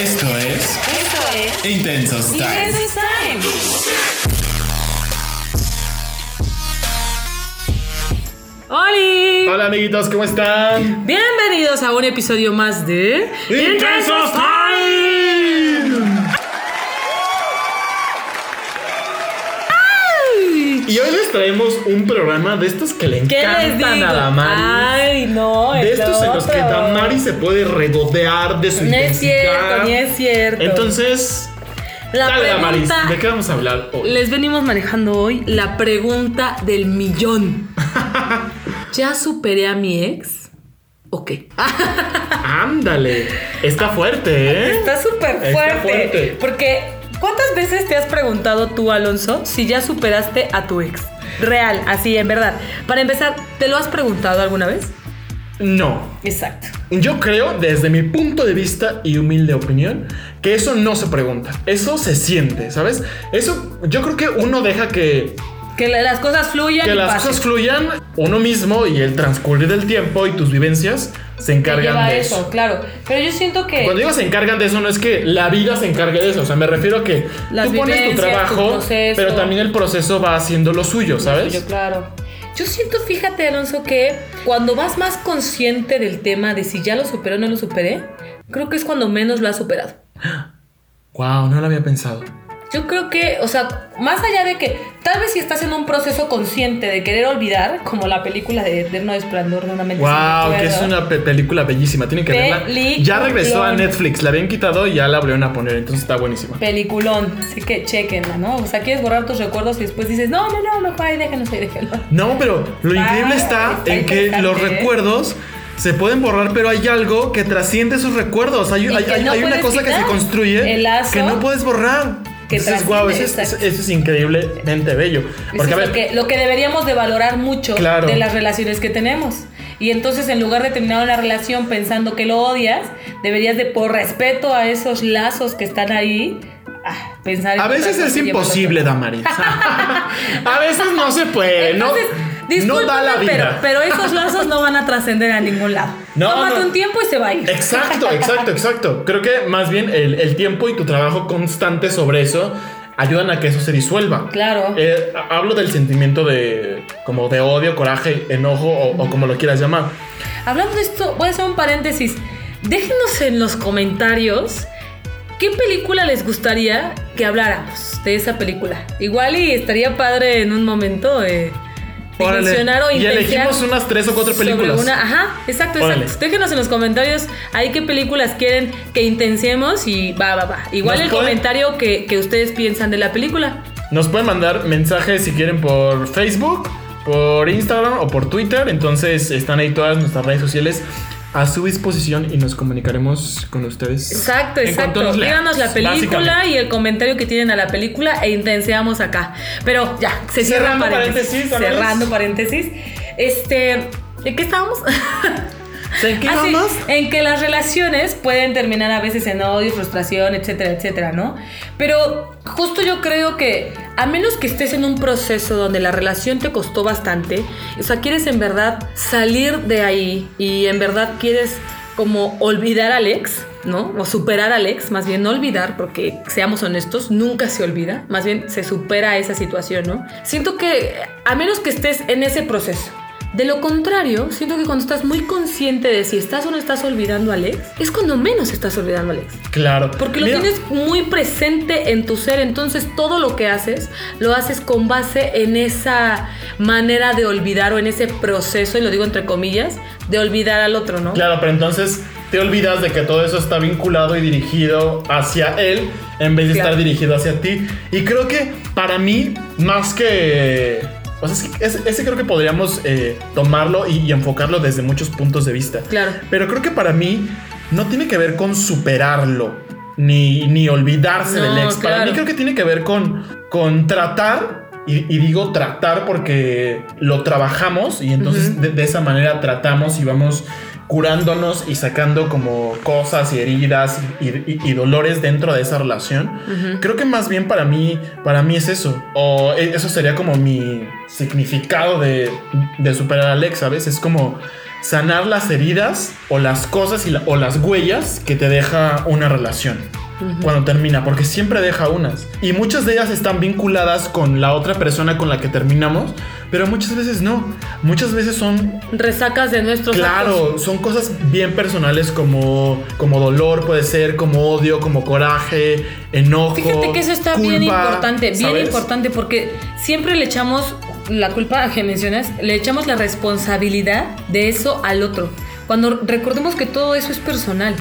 Esto es Esto es Intensos Time. Intensos Time. ¡Holi! Hola amiguitos, ¿cómo están? Bienvenidos a un episodio más de ¡Intensos Time! Ay, Y hoy les traemos un programa de estos que le encantan a Damari. Ay, no, de es estos en los que. Damari se puede regodear de su No es cierto, ni es cierto. Entonces, la dale Damaris, ¿de qué vamos a hablar hoy? les venimos manejando hoy la pregunta del millón. ¿Ya superé a mi ex? ¿O qué? Ándale, está fuerte, ¿eh? Está súper Está fuerte, fuerte. Porque, ¿cuántas veces te has preguntado tú, Alonso, si ya superaste a tu ex? Real, así, en verdad. Para empezar, ¿te lo has preguntado alguna vez? No. Exacto. Yo creo, desde mi punto de vista y humilde opinión, que eso no se pregunta. Eso se siente, ¿sabes? Eso, yo creo que uno deja que, Que la- las cosas fluyan que y las pasen. cosas fluyan uno mismo y el transcurrir del tiempo y tus vivencias se encargan de eso, eso. claro. Pero yo siento que... Cuando digo se encargan de eso, no es que la vida se encargue de eso. O sea, me refiero a que Las tú pones tu vivencias, tu trabajo, proceso. pero también el proceso va haciendo lo suyo, ¿sabes? Yo, claro. Yo siento, fíjate, Alonso, que cuando vas más consciente del tema de si ya lo superé o no lo superé, creo que es cuando menos lo has superado. Wow, no lo había pensado. Yo creo que, o sea, más allá de que tal vez si estás en un proceso consciente de querer olvidar, como la película de Eterno Esplendor de una mente Wow, que es una pe- película bellísima. Tienen que verla. Ya regresó a Netflix. La habían quitado y ya la volvieron a poner. Entonces está buenísima. Peliculón, así que chequenla, ¿no? O sea, quieres borrar tus recuerdos y después dices, no, no, no, mejor ahí déjenos ahí, déjenlo. No, pero lo Ah, increíble está está en que los ¿eh? recuerdos se pueden borrar, pero hay algo que trasciende esos recuerdos. Hay, hay- no hay una cosa que se construye que no puedes borrar. Que wow, eso es, eso es increíblemente bello. Porque, Eso a es ver, lo, que, lo que deberíamos de valorar mucho Claro. de las relaciones que tenemos. Y entonces en lugar de terminar una relación pensando que lo odias, deberías de, por respeto a esos lazos que están ahí, ah, pensar en a veces es imposible. Damaris. a veces no se puede. Entonces, no da la discúlpame, pero, vida. pero esos lazos no van a trascender a ningún lado. No, Tómate no. un tiempo y se va a ir. Exacto, exacto, exacto. Creo que más bien el, el tiempo y tu trabajo constante sobre eso ayudan a que eso se disuelva. Claro. Eh, ha- hablo del sentimiento de como de odio, coraje, enojo o, o como lo quieras llamar. Hablando de esto, voy a hacer un paréntesis. Déjenos en los comentarios qué película les gustaría que habláramos de esa película. Igual y estaría padre en un momento eh. Dimensionar o Y elegimos unas tres o cuatro películas. una- ajá, exacto, exacto. Déjenos en los comentarios ahí qué películas quieren que intenciemos y va, va, va. Igual Nos el pueden- comentario que, que ustedes piensan de la película. Nos pueden mandar mensajes si quieren por Facebook, por Instagram o por Twitter. Entonces están ahí todas nuestras redes sociales a su disposición y nos comunicaremos con ustedes. Exacto, exacto. Díganos la película y el comentario que tienen a la película e intenseamos acá. Pero ya, se cierra Cerrando paréntesis. paréntesis. Cerrando paréntesis. Este, ¿de qué estábamos? ¿En qué Ah, sí, vamos? en que las relaciones pueden terminar a veces en odio, frustración, etcétera, etcétera, ¿no? Pero justo yo creo que a menos que estés en un proceso donde la relación te costó bastante, o sea, quieres en verdad salir de ahí y en verdad quieres como olvidar al ex, ¿no? O superar al ex, más bien no olvidar, porque seamos honestos, nunca se olvida, más bien se supera esa situación, ¿no? Siento que a menos que estés en ese proceso, de lo contrario, siento que cuando estás muy consciente de si estás o no estás olvidando al ex, es cuando menos estás olvidando al ex. Claro. Porque lo Mira, tienes muy presente en tu ser, entonces todo lo que haces lo haces con base en esa manera de olvidar o en ese proceso, y lo digo entre comillas, de olvidar al otro, ¿no? Claro, pero entonces te olvidas de que todo eso está vinculado y dirigido hacia él en vez de Claro. estar dirigido hacia ti. Y creo que para mí, más que... O sea, es que ese, ese creo que podríamos eh, tomarlo y, y enfocarlo desde muchos puntos de vista. Claro. Pero creo que para mí no tiene que ver con superarlo, ni, ni olvidarse No, del ex. Para mí creo que tiene que ver con, con tratar, y, y digo tratar porque lo trabajamos y entonces de esa manera tratamos y vamos curándonos y sacando como cosas y heridas y, y- y dolores dentro de esa relación. Creo que más bien para mí, para mí es eso. O e- eso sería como mi significado de, de superar a Alex, ¿sabes? Es como sanar las heridas o las cosas y la- o las huellas que te deja una relación cuando termina, porque siempre deja unas. Y muchas de ellas están vinculadas con la otra persona con la que terminamos, pero muchas veces no. Muchas veces son Resacas de nuestros actos. Claro, son cosas bien personales como, como dolor, puede ser, como odio, como coraje, enojo. Fíjate que eso está bien culpa, importante, bien ¿sabes? importante, porque siempre le echamos la culpa que mencionas, le echamos la responsabilidad de eso al otro. Cuando recordemos que todo eso es personal.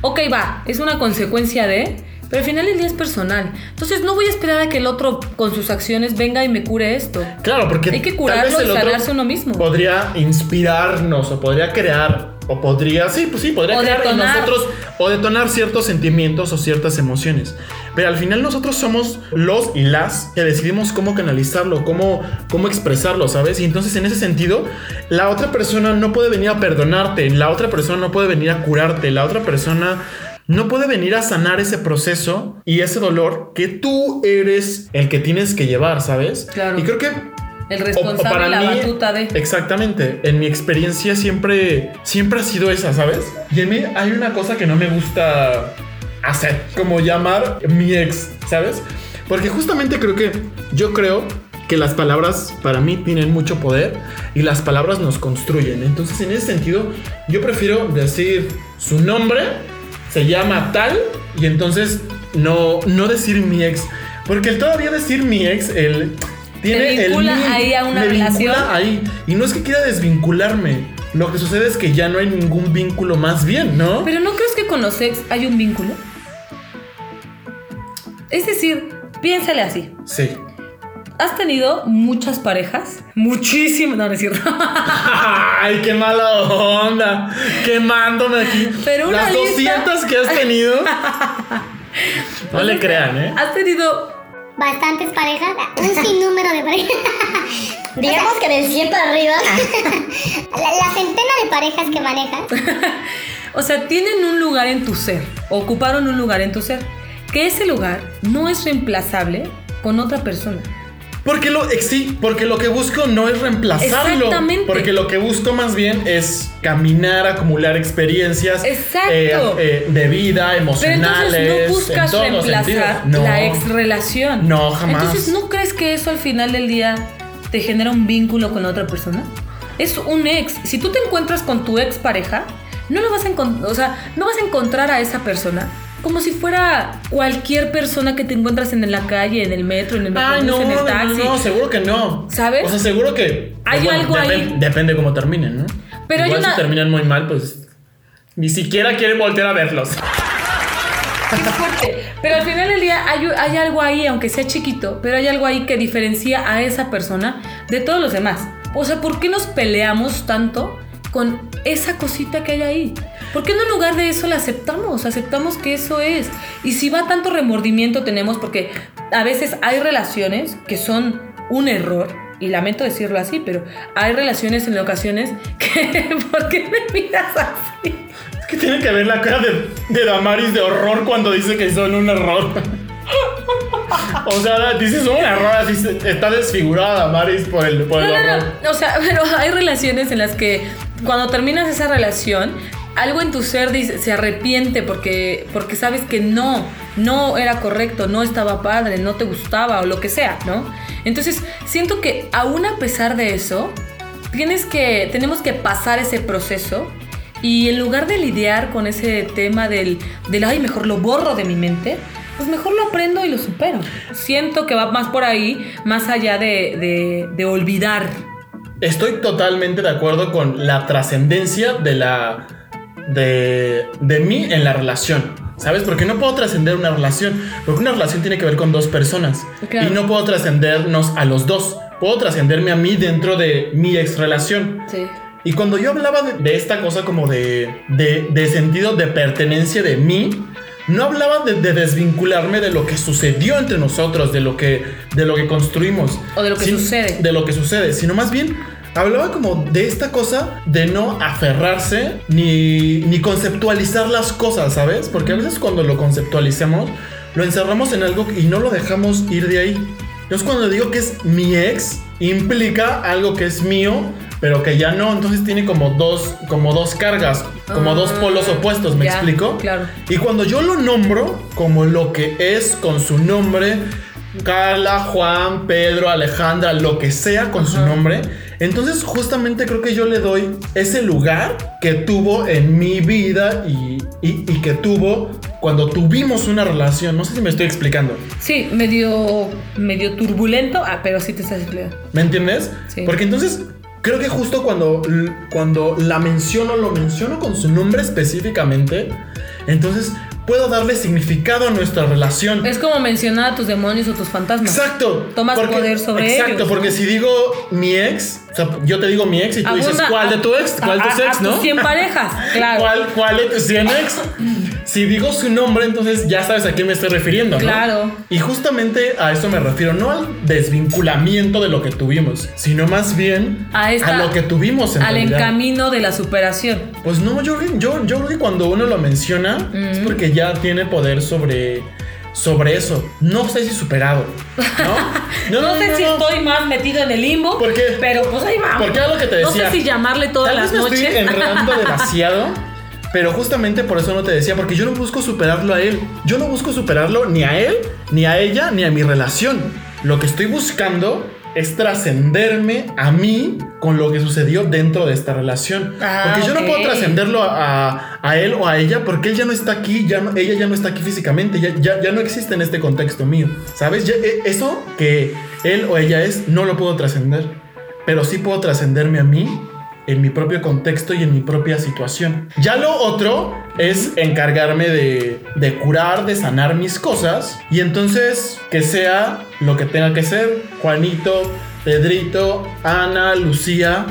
Ok, va, es una consecuencia de, pero al final del día es personal. Entonces no voy a esperar a que el otro con sus acciones venga y me cure esto. Claro, porque Hay que curarlo el y sanarse uno mismo. Podría inspirarnos o podría crear o podría, sí, pues sí, podría O crear en detonar. nosotros o detonar ciertos sentimientos o ciertas emociones. Pero al final nosotros somos los y las que decidimos cómo canalizarlo, cómo, cómo expresarlo, ¿sabes? Y entonces en ese sentido, la otra persona no puede venir a perdonarte, la otra persona no puede venir a curarte, la otra persona no puede venir a sanar ese proceso y ese dolor que tú eres el que tienes que llevar, ¿sabes? Claro. Y creo que El o- o responsable, la batuta de... Exactamente. En mi experiencia siempre, siempre ha sido esa, ¿sabes? Y en mí hay una cosa que no me gusta hacer, como llamar mi ex, ¿sabes? Porque justamente creo que yo creo que las palabras para mí tienen mucho poder y las palabras nos construyen. Entonces, en ese sentido, yo prefiero decir su nombre, se llama tal, y entonces no, no decir mi ex. Porque el todavía decir mi ex, el... Tiene el vincula mi, ahí a una me relación. ahí. Y no es que quiera desvincularme. Lo que sucede es que ya no hay ningún vínculo más bien, ¿no? Pero ¿no crees que con los ex hay un vínculo? Es decir, piénsale así. Sí. ¿Has tenido muchas parejas? Muchísimas, no, no es cierto. Ay, qué mala onda. Quemándome aquí. Pero una Las lista- 200 que has tenido. No le crean, ¿eh? ¿Has tenido Bastantes parejas, un sinnúmero de parejas. Digamos que del 100 para arriba. La, la centena de parejas que manejas. O sea, tienen un lugar en tu ser, ocuparon un lugar en tu ser, que ese lugar no es reemplazable con otra persona. Porque lo, sí, porque lo que busco no es reemplazarlo. Exactamente. Porque lo que busco más bien es caminar, acumular experiencias Exacto. eh, eh, de vida, Pero emocionales. entonces no buscas en reemplazar. No. la ex relación. No, jamás. Entonces, ¿no crees que eso al final del día te genera un vínculo con otra persona? Es un ex. Si tú te encuentras con tu ex pareja, no lo vas a encontrar, o sea, no vas a encontrar a esa persona como si fuera cualquier persona que te encuentras en la calle, en el metro, en el Ay, metrobús, no, en el taxi. no, no, seguro que no. ¿Sabes? O sea, seguro que. Hay bueno, algo ahí. Depende cómo terminen, ¿no? Pero hay Igual una- si terminan muy mal, pues. Ni siquiera quieren voltear a verlos. Es fuerte. Pero al final del día hay, hay algo ahí, aunque sea chiquito, pero hay algo ahí que diferencia a esa persona de todos los demás. O sea, ¿por qué nos peleamos tanto con esa cosita que hay ahí? ¿Por qué no en lugar de eso la aceptamos? Aceptamos que eso es. Y si va tanto remordimiento tenemos, porque a veces hay relaciones que son un error, y lamento decirlo así, pero hay relaciones en ocasiones que... ¿Por qué me miras así? Es que tiene que ver la cara de, de Damaris de horror cuando dice que son un error. o sea, dices un error, así está desfigurada Damaris por el, por el no, no. O sea, pero hay relaciones en las que cuando terminas esa relación, algo en tu ser dice, se arrepiente porque, porque sabes que no, no era correcto, no estaba padre, no te gustaba o lo que sea, ¿no? Entonces, siento que aún a pesar de eso, tienes que, tenemos que pasar ese proceso y en lugar de lidiar con ese tema del, del, ay, mejor lo borro de mi mente, pues mejor lo aprendo y lo supero. Siento que va más por ahí, más allá de, de, de olvidar. Estoy totalmente de acuerdo con la trascendencia de la. De, de mí en la relación. ¿Sabes? Porque no puedo trascender una relación. Porque una relación tiene que ver con dos personas. Claro. Y no puedo trascendernos a los dos. Puedo trascenderme a mí dentro de mi ex relación. Sí. Y cuando yo hablaba de, de esta cosa como de, de, de sentido de pertenencia de mí, no hablaba de, de desvincularme de lo que sucedió entre nosotros, de lo que, de lo que construimos. O de lo que Sin- sucede. De lo que sucede, sino más bien hablaba como de esta cosa de no aferrarse ni, ni conceptualizar las cosas, ¿sabes? Porque a veces cuando lo conceptualizamos, lo encerramos en algo y no lo dejamos ir de ahí. Entonces cuando digo que es mi ex, implica algo que es mío, pero que ya no, entonces tiene como dos, como dos cargas, como dos Ah, polos opuestos, ¿me ya, explico? claro. Y cuando yo lo nombro como lo que es con su nombre, Carla, Juan, Pedro, Alejandra, lo que sea con su nombre, entonces justamente creo que yo le doy ese lugar que tuvo en mi vida y, y- y que tuvo cuando tuvimos una relación. No sé si me estoy explicando. Sí, medio, medio turbulento, ah, pero sí te estás explicando. ¿Me entiendes? Sí. Porque entonces creo que justo cuando, cuando la menciono, lo menciono con su nombre específicamente, entonces puedo darle significado a nuestra relación. Es como mencionar a tus demonios o tus fantasmas. Exacto. Tomas poder sobre Exacto, ellos, porque ¿no? si digo mi ex, o sea, yo te digo mi ex y tú dices, Abunda- ¿cuál de tu ex? ¿Cuál de a- a- ex, a no? tus 100 parejas, claro. ¿Cuál, ¿Cuál de tus 100 ex? Si digo su nombre, entonces ya sabes a quién me estoy refiriendo, ¿no? Claro. Y justamente a eso me refiero, no al desvinculamiento de lo que tuvimos, sino más bien A esta- lo que tuvimos en Al realidad. encamino de la superación. Pues no, yo, yo, yo creo que cuando uno lo menciona es Mm. porque ya tiene poder sobre, sobre eso. No sé si superado, ¿no? No, sé si estoy más metido en el limbo. ¿Por qué? Pero pues ahí vamos. Porque era lo que te No sé decía. si llamarle todas Tal las me noches. estoy enredando demasiado. Pero justamente por eso no te decía, porque yo no busco superarlo a él. Yo no busco superarlo ni a él, ni a ella, ni a mi relación. Lo que estoy buscando es trascenderme a mí con lo que sucedió dentro de esta relación. Ah, porque yo no puedo trascenderlo a, a- a él o a ella porque él ya no está aquí, ya no- ella ya no está aquí físicamente, ya, ya, ya no existe en este contexto mío. ¿Sabes? Ya, eh, eso que él o ella es, no lo puedo trascender. Pero sí puedo trascenderme a mí en mi propio contexto y en mi propia situación. Ya lo otro es encargarme de, de curar, de sanar mis cosas y entonces que sea lo que tenga que ser, Juanito, Pedrito, Ana, Lucía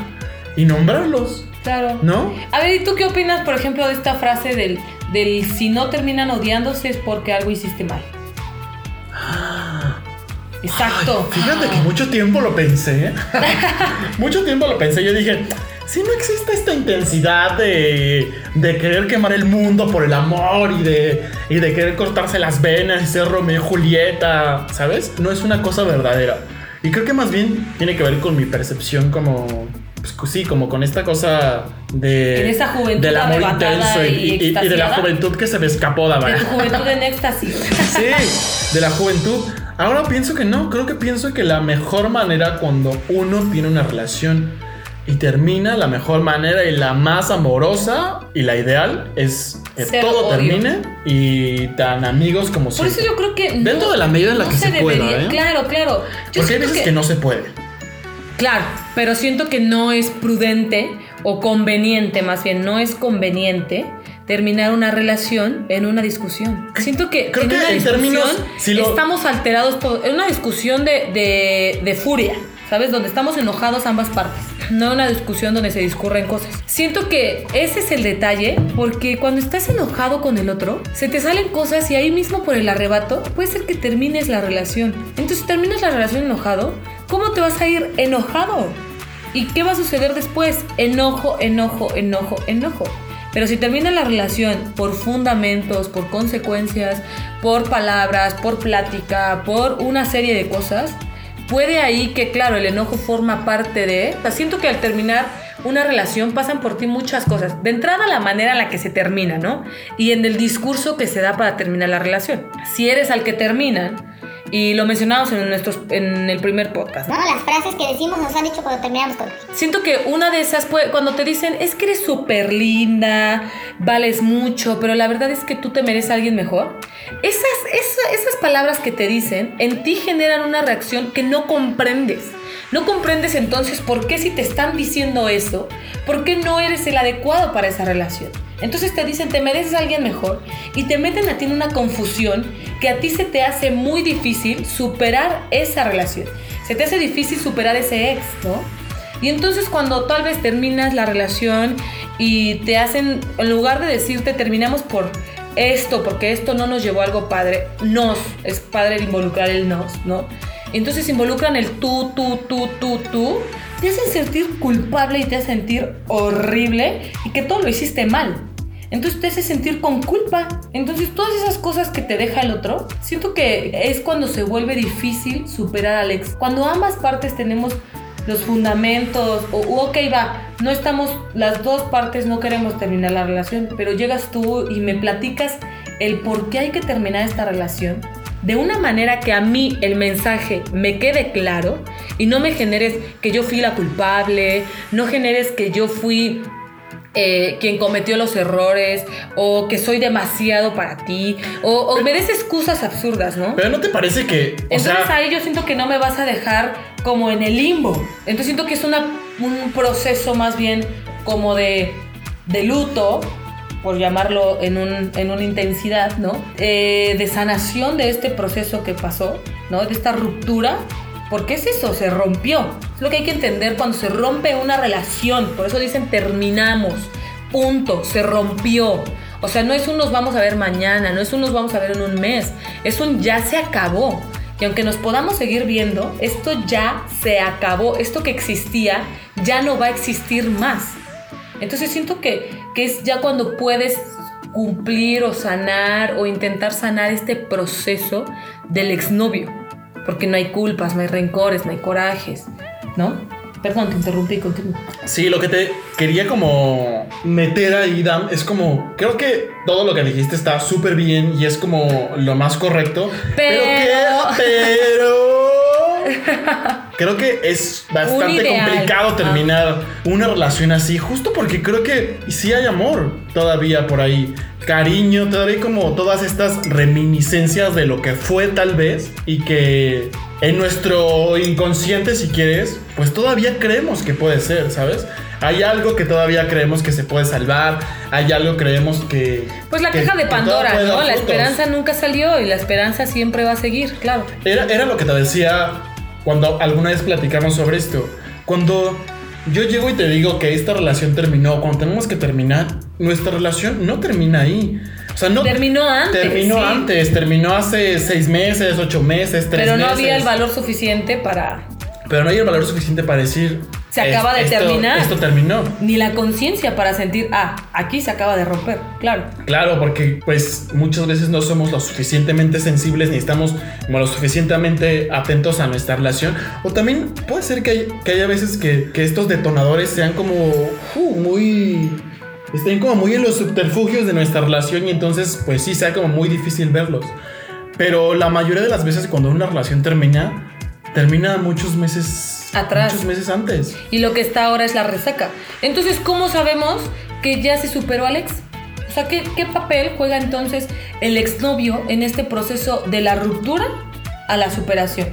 y nombrarlos, Claro. ¿no? A ver, ¿y tú qué opinas, por ejemplo, de esta frase del, del si no terminan odiándose es porque algo hiciste mal? Exacto. Ay, fíjate que mucho tiempo lo pensé. mucho tiempo lo pensé. Yo dije, si no existe esta intensidad de, de querer quemar el mundo por el amor y de, y de querer cortarse las venas y ser Romeo y Julieta, ¿sabes? No es una cosa verdadera. Y creo que más bien tiene que ver con mi percepción como... pues, sí, como con esta cosa de... En esa juventud Del amor intenso y, y y- y de la juventud que se me escapó, De Dama. tu juventud en éxtasis. Sí, de la juventud. Ahora pienso que no, creo que pienso que la mejor manera cuando uno tiene una relación y termina, la mejor manera y la más amorosa y la ideal es que todo termine y tan amigos como Por eso yo creo que. no- Dentro de la medida en la no que se pueda, ¿eh? Claro, claro. Yo Porque hay veces que... no se puede. Claro, pero siento que no es prudente o conveniente, más bien, no es conveniente terminar una relación en una discusión. Siento que Creo en que una en discusión términos, si lo- estamos alterados todos. En una discusión de, de, de furia, ¿sabes? Donde estamos enojados ambas partes. No una discusión donde se discurren cosas. Siento que ese es el detalle, porque cuando estás enojado con el otro, se te salen cosas y ahí mismo por el arrebato puede ser que termines la relación. Entonces, si terminas la relación enojado, ¿cómo te vas a ir enojado? ¿Y qué va a suceder después? Enojo, enojo, enojo, enojo. Pero si termina la relación por fundamentos, por consecuencias, por palabras, por plática, por una serie de cosas, puede ahí que, claro, el enojo forma parte de... O sea, siento que al terminar una relación pasan por ti muchas cosas. De entrada, la manera en la que se termina, ¿no? Y en el discurso que se da para terminar la relación. Si eres al que terminan, y lo mencionamos en, nuestros, en el primer podcast, No, las frases que decimos nos han dicho cuando terminamos con Siento que una de esas, cuando te dicen, es que eres súper linda, vales mucho, pero la verdad es que tú te mereces a alguien mejor. Esas, esa- esas palabras que te dicen en ti generan una reacción que no comprendes. No comprendes entonces por qué si te están diciendo eso, por qué no eres el adecuado para esa relación. Entonces te dicen, te mereces a alguien mejor y te meten a ti en una confusión que a ti se te hace muy difícil superar esa relación. Se te hace difícil superar ese ex, ¿no? Y entonces cuando tal vez terminas la relación y te hacen, en lugar de decirte terminamos por esto, porque esto no nos llevó a algo padre, nos, es padre involucrar el nos, ¿no? Entonces involucran el tú, tú, tú, tú, tú, te hacen sentir culpable y te hacen sentir horrible y que todo lo hiciste mal. Entonces te hace sentir con culpa. Entonces todas esas cosas que te deja el otro, siento que es cuando se vuelve difícil superar al ex. Cuando ambas partes tenemos los fundamentos, o ok, va, no estamos, las dos partes no queremos terminar la relación, pero llegas tú y me platicas el por qué hay que terminar esta relación, de una manera que a mí el mensaje me quede claro y no me generes que yo fui la culpable, no generes que yo fui eh, quien cometió los errores o que soy demasiado para ti o, o me des excusas absurdas, ¿no? Pero ¿no te parece que, o Entonces sea, ahí yo siento que no me vas a dejar como en el limbo. Entonces siento que es una, un proceso más bien como de, de luto, por llamarlo en, un, en una intensidad, ¿no? Eh, de sanación de este proceso que pasó, ¿no? De esta ruptura. Porque es eso, se rompió. Es lo que hay que entender cuando se rompe una relación. Por eso dicen terminamos. Punto. Se rompió. O sea, no es un nos vamos a ver mañana, no es un nos vamos a ver en un mes. Es un ya se acabó. Y aunque nos podamos seguir viendo, esto ya se acabó. Esto que existía ya no va a existir más. Entonces siento que, que es ya cuando puedes cumplir o sanar o intentar sanar este proceso del exnovio. Porque no hay culpas, no hay rencores, no hay corajes, ¿no? Perdón, te interrumpí, continúa. sí, lo que te quería como meter ahí, Dam, es como, creo que todo lo que dijiste está súper bien y es como lo más correcto. Pero- que- pero... Creo que es bastante complicado terminar una relación así, justo porque creo que sí hay amor todavía por ahí, cariño, todavía como todas estas reminiscencias de lo que fue tal vez y que en nuestro inconsciente, si quieres, pues todavía creemos que puede ser, ¿sabes? Hay algo que todavía creemos que se puede salvar, hay algo que creemos que... Pues la que- caja de Pandora, ¿no? La frutos. esperanza nunca salió y la esperanza siempre va a seguir, claro. Era, era lo que te decía cuando alguna vez platicamos sobre esto. Cuando yo llego y te digo que esta relación terminó, cuando tenemos que terminar, nuestra relación no termina ahí. O sea, no. Terminó antes, Terminó sí. antes, terminó hace seis meses, ocho meses, tres Pero no meses. había el valor suficiente para Pero no hay el valor suficiente para decir. Se acaba de esto- terminar. Esto terminó. ni la conciencia para sentir, ah, aquí se acaba de romper, claro. Claro, porque pues muchas veces no somos lo suficientemente sensibles ni estamos como lo suficientemente atentos a nuestra relación. O también puede ser que, hay- que haya veces que, que estos detonadores sean como uh, muy... Estén como muy en los subterfugios de nuestra relación y entonces pues sí sea como muy difícil verlos. Pero la mayoría de las veces cuando una relación termina, termina muchos meses Atrás. Muchos meses antes. Y lo que está ahora es la resaca. Entonces, ¿cómo sabemos que ya se superó Alex? O sea, ¿qué, qué papel juega entonces el exnovio en este proceso de la ruptura a la superación?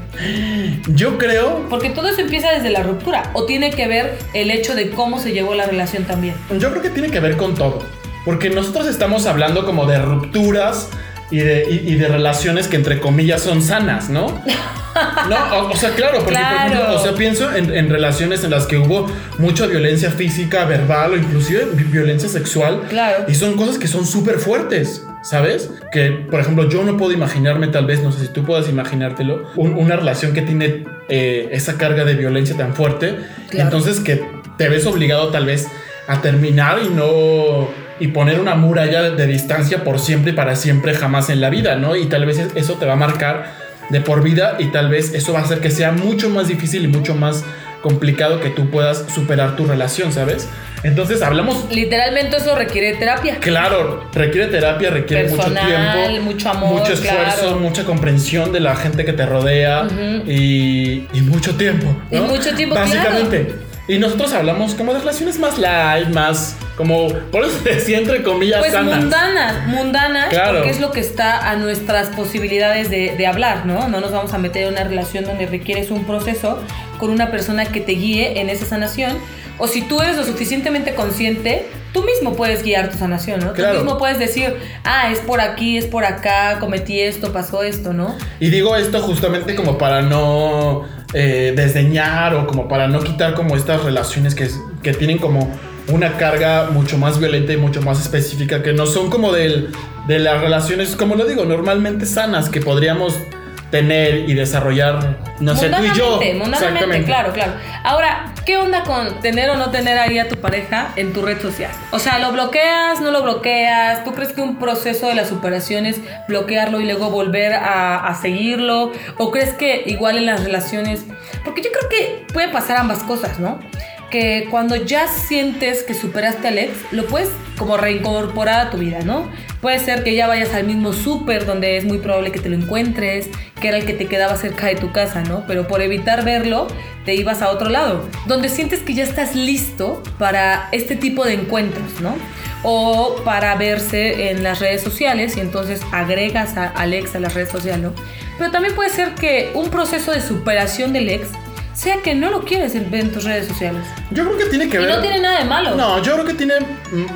Yo creo Porque todo eso empieza desde la ruptura. ¿O tiene que ver el hecho de cómo se llevó la relación también? Yo creo que tiene que ver con todo. Porque nosotros estamos hablando como de rupturas y de, y, y de relaciones que entre comillas son sanas, ¿no? No, o, o sea, claro, porque por ejemplo, o sea, pienso en, en relaciones en las que hubo mucha violencia física, verbal o inclusive vi- violencia sexual. Claro. Y son cosas que son súper fuertes, ¿sabes? Que, por ejemplo, yo no puedo imaginarme, tal vez, no sé si tú puedas imaginártelo, un- una relación que tiene eh, esa carga de violencia tan fuerte. Claro. Entonces que te ves obligado tal vez a terminar y no... Y poner una muralla de, de distancia por siempre y para siempre jamás en la vida, ¿no? Y tal vez es- eso te va a marcar de por vida y tal vez eso va a hacer que sea mucho más difícil y mucho más complicado que tú puedas superar tu relación, ¿sabes? Entonces hablamos Literalmente eso requiere terapia. Claro, requiere terapia, requiere Personal, mucho tiempo, mucho amor, mucho esfuerzo, claro. mucha comprensión de la gente que te rodea y, y mucho tiempo. Y mucho tiempo, Básicamente. Y nosotros hablamos como de relaciones más light, más como, por eso decía entre comillas Pues sanas. mundanas, mundanas, Claro. porque es lo que está a nuestras posibilidades de, de hablar, ¿no? No nos vamos a meter en una relación donde requieres un proceso con una persona que te guíe en esa sanación. O si tú eres lo suficientemente consciente, tú mismo puedes guiar tu sanación, ¿no? Claro. Tú mismo puedes decir, ah, es por aquí, es por acá, cometí esto, pasó esto, ¿no? Y digo esto justamente como para no eh, desdeñar o como para no quitar como estas relaciones que, que tienen como una carga mucho más violenta y mucho más específica, que no son como del, de las relaciones, como lo digo, normalmente sanas que podríamos tener y desarrollar, no sé, tú y yo. Mundanamente, claro, claro. Ahora, ¿qué onda con tener o no tener ahí a tu pareja en tu red social? O sea, ¿lo bloqueas, no lo bloqueas? ¿Tú crees que un proceso de la superación es bloquearlo y luego volver a, a seguirlo? ¿O crees que igual en las relaciones? Porque yo creo que puede pasar ambas cosas, ¿no? Que cuando ya sientes que superaste al ex, lo puedes como reincorporar a tu vida, ¿no? Puede ser que ya vayas al mismo súper donde es muy probable que te lo encuentres, que era el que te quedaba cerca de tu casa, ¿no? Pero por evitar verlo, te ibas a otro lado, donde sientes que ya estás listo para este tipo de encuentros, ¿no? O para verse en las redes sociales y entonces agregas a, al ex a las redes sociales, ¿no? Pero también puede ser que un proceso de superación del ex sea que no lo quieres en, en tus redes sociales. Yo creo que tiene que Y ver. no tiene nada de malo. No, yo creo que tiene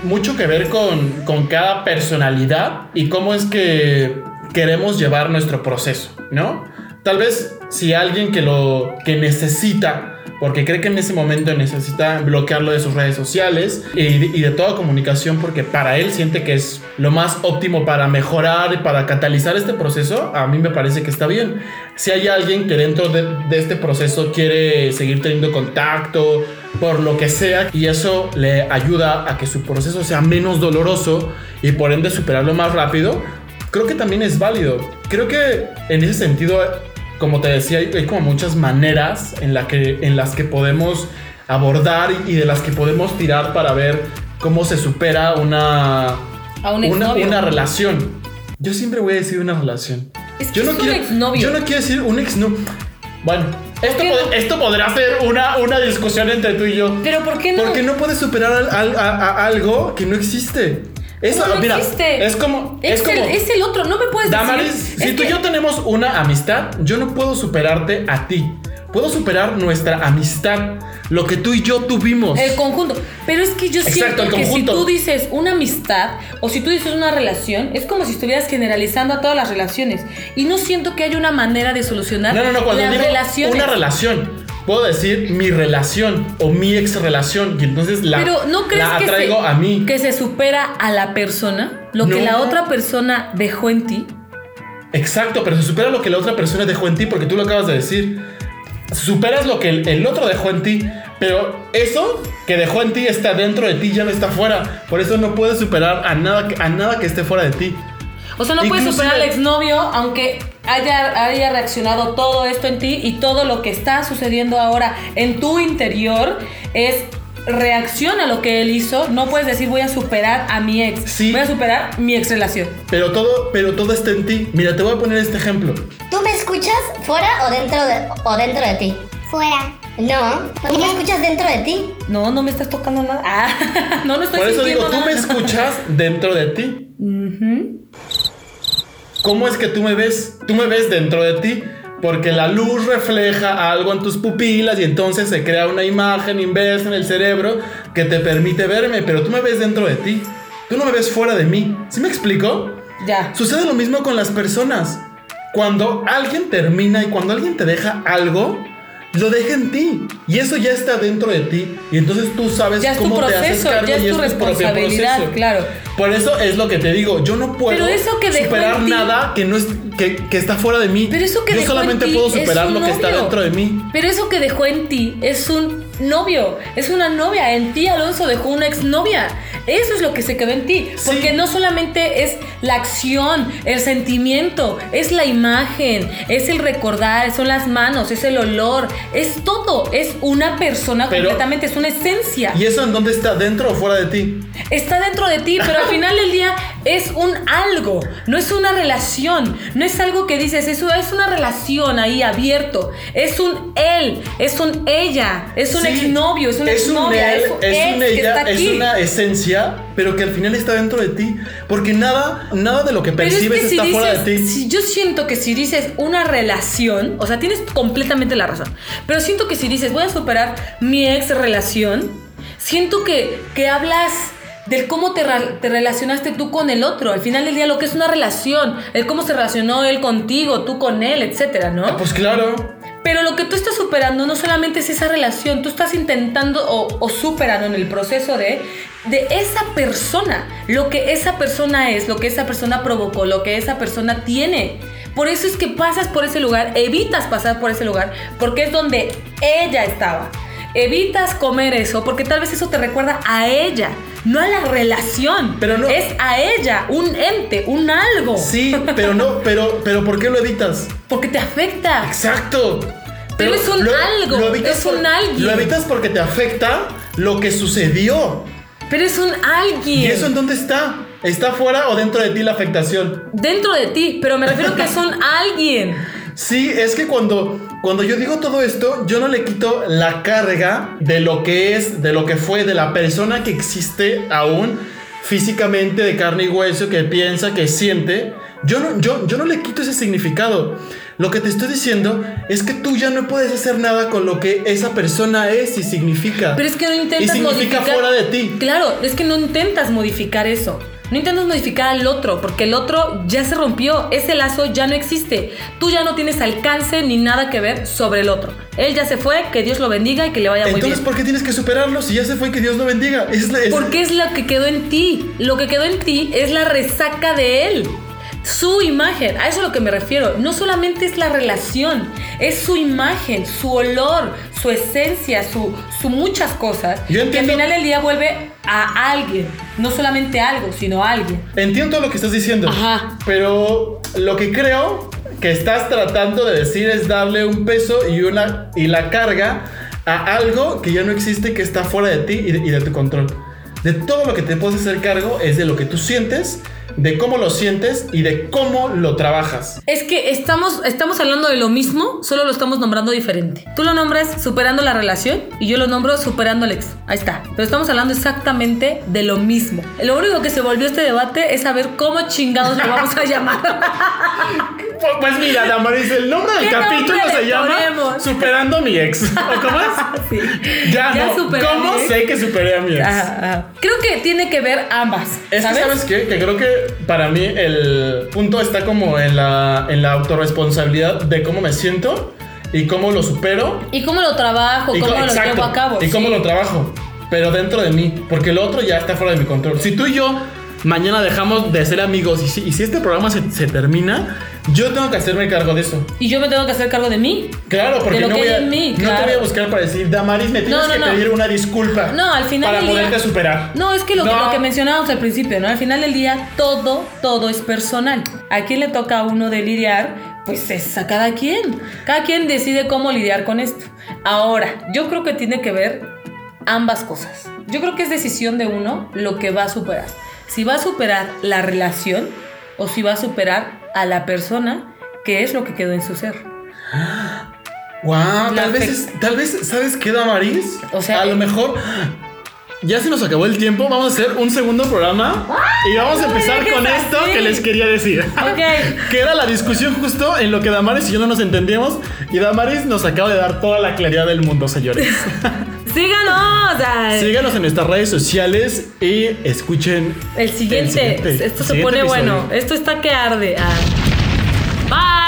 mucho que ver con, con cada personalidad y cómo es que queremos llevar nuestro proceso, ¿no? Tal vez si alguien que lo que necesita, porque cree que en ese momento necesita bloquearlo de sus redes sociales y, y de toda comunicación, porque para él siente que es lo más óptimo para mejorar y para catalizar este proceso, a mí me parece que está bien. Si hay alguien que dentro de, de este proceso quiere seguir teniendo contacto, por lo que sea, y eso le ayuda a que su proceso sea menos doloroso y por ende superarlo más rápido, creo que también es válido. Creo que en ese sentido, como te decía, hay, hay como muchas maneras en, la que, en las que podemos abordar y de las que podemos tirar para ver cómo se supera una, A un una, relación. Yo siempre voy a decir una relación. Es que yo no es un quiero, exnovio. Yo no quiero decir un exnovio. Bueno, esto, pod- no? esto podrá ser una, una discusión entre tú y yo. Pero ¿por qué no? Porque no puedes superar al- al- a, a algo que no existe. Eso, No, mira, existe. es como. Es, Es, como. el, es el otro, no me puedes Damaris, decir. si tú y que- yo tenemos una amistad, yo no puedo superarte a ti. Puedo superar nuestra amistad, lo que tú y yo tuvimos. El conjunto. Pero es que yo Exacto, siento que si tú dices una amistad o si tú dices una relación, es como si estuvieras generalizando a todas las relaciones. Y no siento que haya una manera de solucionar No, no, no, cuando las digo relaciones. una relación, puedo decir mi relación o mi ex relación y entonces la, Pero ¿no crees la que, atraigo se, a mí. que se supera a la persona? Lo que la otra persona dejó en ti. Exacto, pero se supera lo que la otra persona dejó en ti porque tú lo acabas de decir. Superas lo que el, el otro dejó en ti, pero eso que dejó en ti está dentro de ti, ya no está fuera. Por eso no puedes superar a nada, que- a nada que esté fuera de ti. O sea, no puedes superar al exnovio aunque haya, haya reaccionado todo esto en ti y todo lo que está sucediendo ahora en tu interior es reacción a lo que él hizo. No puedes decir voy a superar a mi ex. Sí. Voy a superar mi ex relación. Pero todo, pero todo está en ti. Mira, te voy a poner este ejemplo. ¿Tú me escuchas fuera o dentro de, o dentro de ti? Fuera. No, tú me escuchas dentro de ti. No, no me estás tocando nada. Ah, no, no estoy Por eso digo, tú me escuchas dentro de ti. Ujú. ¿Cómo es que tú me ves? Tú me ves dentro de ti. Porque la luz refleja algo en tus pupilas y entonces se crea una imagen inversa en el cerebro que te permite verme, pero tú me ves dentro de ti. Tú no me ves fuera de mí. ¿Sí me explico? Ya. Sucede lo mismo con las personas. Cuando alguien termina y cuando alguien te deja algo, lo deja en ti. Y eso ya está dentro de ti. Y entonces tú sabes Ya es tu cómo te haces proceso, cargo ya es y tu propio responsabilidad, proceso. claro. Por eso es lo que te digo. Yo no puedo Pero eso que superar nada que, no es, que, que está fuera de mí. Pero eso que Yo dejó solamente en ti puedo es superar lo que está dentro de mí. Pero eso que dejó en ti es un novio, es una novia. En ti, Alonso, dejó una exnovia. Eso es lo que se quedó en ti. Sí. Porque no solamente es la acción, el sentimiento, es la imagen, es el recordar, son las manos, es el olor, es todo. Es una persona Pero- completamente, es una esencia. ¿Y eso en dónde está? ¿Dentro o fuera de ti? Está dentro de ti, pero al final del día es un algo, no es una relación, no es algo que dices, eso es una relación ahí abierto, es un él, es un ella, es un Sí, exnovio, es una es un él, es un es ex un que ella, es una esencia, pero que al final está dentro de ti. Porque nada, nada de lo que Pero es percibes que si está fuera de dices, ti. si yo siento que si dices una relación, o sea, tienes completamente la razón, pero siento que si dices voy a superar mi ex relación, siento que, que hablas del cómo te, te relacionaste tú con el otro, al final del día lo que es una relación, el cómo se relacionó él contigo, tú con él, etcétera, ¿no? Ah, Pues claro. Pero lo que tú estás superando no solamente es esa relación, tú estás intentando o, superando en el proceso de, de esa persona, lo que esa persona es, lo que esa persona provocó, lo que esa persona tiene. Por eso es que pasas por ese lugar, evitas pasar por ese lugar, porque es donde ella estaba. Evitas comer eso porque tal vez eso te recuerda a ella, no a la relación. Pero no- Es a ella, un ente, un algo. Sí, pero no, pero, pero ¿por qué lo evitas? Porque te afecta. Exacto. Pero es un algo, evitas es un alguien. Lo evitas porque te afecta lo que sucedió. Pero es un alguien. ¿Y eso en dónde está? ¿Está fuera o dentro de ti la afectación? Dentro de ti, pero me refiero que es un alguien. Sí, es que cuando, cuando yo digo todo esto, yo no le quito la carga de lo que es, de lo que fue, de la persona que existe aún físicamente de carne y hueso, que piensa, que siente. Yo no, yo, yo no le quito ese significado. Lo que te estoy diciendo es que tú ya no puedes hacer nada con lo que esa persona es y significa. Pero es que no y intentas significa modificar. fuera de ti. Claro, es que no intentas modificar eso. No intentas modificar al otro, porque el otro ya se rompió, ese lazo ya no existe. Tú ya no tienes alcance ni nada que ver sobre el otro. Él ya se fue, que Dios lo bendiga y que le vaya muy Entonces, bien. ¿por qué tienes que superarlo si ya se fue? Que Dios lo bendiga. Es, la- es- Porque es lo que quedó en ti. Lo que quedó en ti es la resaca de él. Su imagen, a eso es a lo que me refiero. No solamente es la relación, es su imagen, su olor, su esencia, su, su muchas cosas. Yo Que entiendo- al final del día vuelve a alguien. No solamente algo, sino alguien. Entiendo lo que estás diciendo. Ajá. Pero lo que creo que estás tratando de decir es darle un peso y, una, y la carga a algo que ya no existe, que está fuera de ti y de, y de tu control. De todo lo que te puedes hacer cargo es de lo que tú sientes, de cómo lo sientes y de cómo lo trabajas. Es que estamos, estamos hablando de lo mismo, solo lo estamos nombrando diferente. Tú lo nombras superando la relación y yo lo nombro superando al ex. Ahí está. Pero estamos hablando exactamente de lo mismo. Lo único que se volvió este debate es saber cómo chingados lo vamos a llamar. Pues, pues mira, Damaris, el nombre del ¿Qué capítulo nombre se llama ponemos? Superando a mi ex. ¿O cómo es? Sí. Ya, Ya no. a ¿Cómo ex. sé que superé a mi ex? Ajá, ajá. Creo que tiene que ver ambas. Es ¿sabes? que, ¿sabes qué? Que creo que para mí el punto está como en la, en la autorresponsabilidad de cómo me siento y cómo lo supero. ¿Y cómo lo trabajo? y ¿Cómo co- lo exacto, llevo a cabo? Y cómo Sí. lo trabajo. Pero dentro de mí. Porque lo otro ya está fuera de mi control. Si tú y yo mañana dejamos de ser amigos y si, y si este programa se, se termina, yo tengo que hacerme cargo de eso. Y yo me tengo que hacer cargo de mí. Claro, porque no, que voy a, mí, no te voy a buscar para decir, Damaris, me tienes No, no, que pedir una disculpa. No, al final Para del día- poderte superar. No, es que lo que mencionábamos al principio, ¿no? Al final del día, todo, todo es personal. A quién le toca a uno de lidiar, pues es a cada quien. Cada quien decide cómo lidiar con esto. Ahora, yo creo que tiene que ver ambas cosas. Yo creo que es decisión de uno lo que va a superar. Si va a superar la relación o si va a superar a la persona, que es lo que quedó en su ser. Wow, tal vez, tal vez, ¿sabes qué, Damaris? O sea, a lo eh, mejor ya se nos acabó el tiempo. Vamos a hacer un segundo programa y vamos a empezar con esto que les quería decir. Ok. que era la discusión justo en lo que Damaris y yo no nos entendíamos. Y Damaris nos acaba de dar toda la claridad del mundo, señores. Síganos. Síganos en nuestras redes sociales y escuchen el siguiente. Esto se pone bueno. Esto está que arde. Ah. Bye.